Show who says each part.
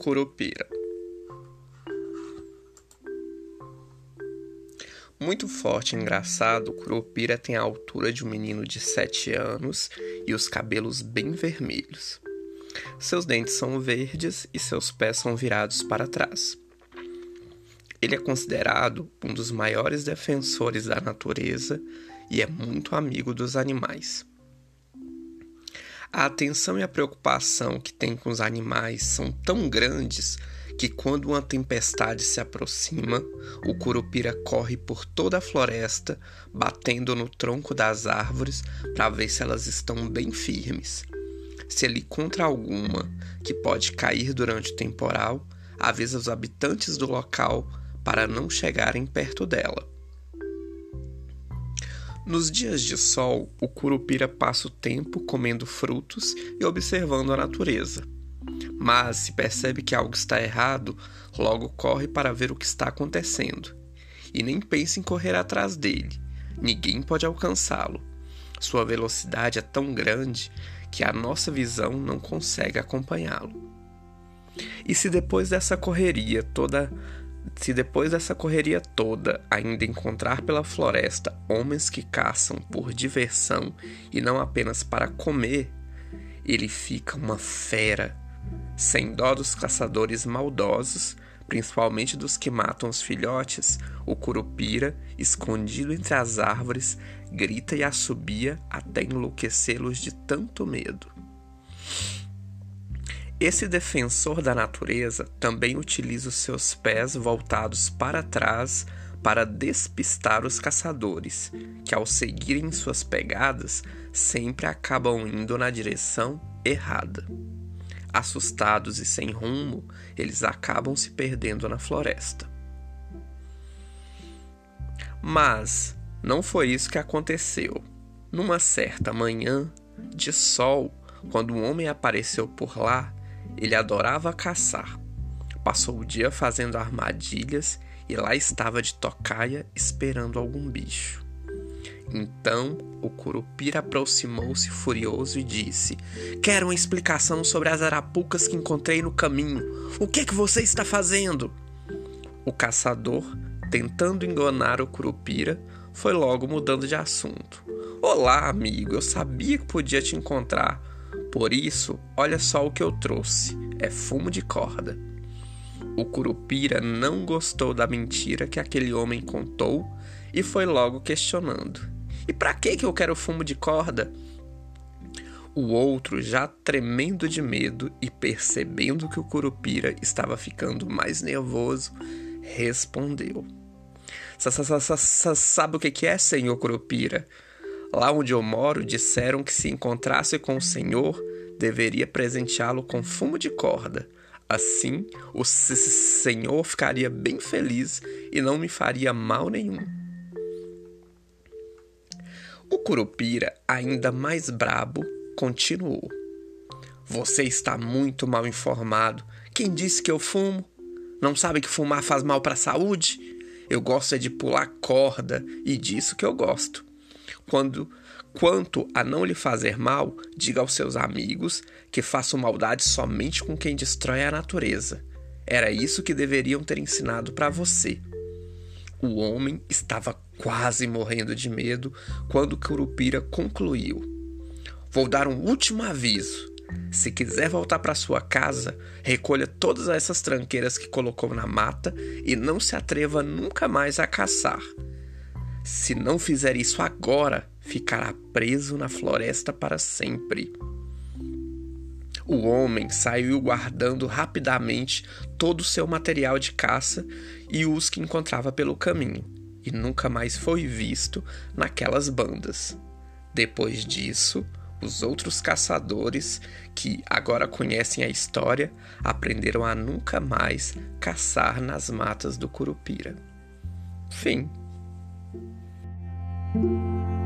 Speaker 1: Curupira Muito forte e engraçado, Curupira tem a altura de um menino de 7 anos e os cabelos bem vermelhos. Seus dentes são verdes e seus pés são virados para trás. Ele é considerado um dos maiores defensores da natureza e é muito amigo dos animais. A atenção e a preocupação que tem com os animais são tão grandes que, quando uma tempestade se aproxima, o curupira corre por toda a floresta, batendo no tronco das árvores para ver se elas estão bem firmes. Se ele encontra alguma que pode cair durante o temporal, avisa os habitantes do local para não chegarem perto dela. Nos dias de sol, o curupira passa o tempo comendo frutos e observando a natureza. Mas se percebe que algo está errado, logo corre para ver o que está acontecendo. E nem pensa em correr atrás dele. Ninguém pode alcançá-lo. Sua velocidade é tão grande que a nossa visão não consegue acompanhá-lo. E se depois dessa correria toda se depois dessa correria toda ainda encontrar pela floresta homens que caçam por diversão e não apenas para comer, ele fica uma fera, sem dó dos caçadores maldosos, principalmente dos que matam os filhotes, o curupira, escondido entre as árvores, grita e assobia até enlouquecê-los de tanto medo. Esse defensor da natureza também utiliza os seus pés voltados para trás para despistar os caçadores, que ao seguirem suas pegadas sempre acabam indo na direção errada. Assustados e sem rumo, eles acabam se perdendo na floresta. Mas não foi isso que aconteceu. Numa certa manhã de sol, quando um homem apareceu por lá, ele adorava caçar. Passou o dia fazendo armadilhas e lá estava de tocaia esperando algum bicho. Então o curupira aproximou-se furioso e disse: Quero uma explicação sobre as arapucas que encontrei no caminho. O que, que você está fazendo? O caçador, tentando enganar o curupira, foi logo mudando de assunto. Olá, amigo, eu sabia que podia te encontrar. Por isso, olha só o que eu trouxe: é fumo de corda. O curupira não gostou da mentira que aquele homem contou e foi logo questionando: E para que que eu quero fumo de corda? O outro, já tremendo de medo e percebendo que o curupira estava ficando mais nervoso, respondeu: Sabe o que é, senhor curupira? Lá onde eu moro, disseram que se encontrasse com o Senhor, deveria presenteá-lo com fumo de corda. Assim, o Senhor ficaria bem feliz e não me faria mal nenhum. O Curupira, ainda mais brabo, continuou: Você está muito mal informado. Quem disse que eu fumo? Não sabe que fumar faz mal para a saúde? Eu gosto é de pular corda e disso que eu gosto. Quando Quanto a não lhe fazer mal, diga aos seus amigos que façam maldade somente com quem destrói a natureza. Era isso que deveriam ter ensinado para você. O homem estava quase morrendo de medo quando Curupira concluiu: Vou dar um último aviso. Se quiser voltar para sua casa, recolha todas essas tranqueiras que colocou na mata e não se atreva nunca mais a caçar. Se não fizer isso agora, ficará preso na floresta para sempre. O homem saiu guardando rapidamente todo o seu material de caça e os que encontrava pelo caminho, e nunca mais foi visto naquelas bandas. Depois disso, os outros caçadores, que agora conhecem a história, aprenderam a nunca mais caçar nas matas do Curupira. Fim. Thank you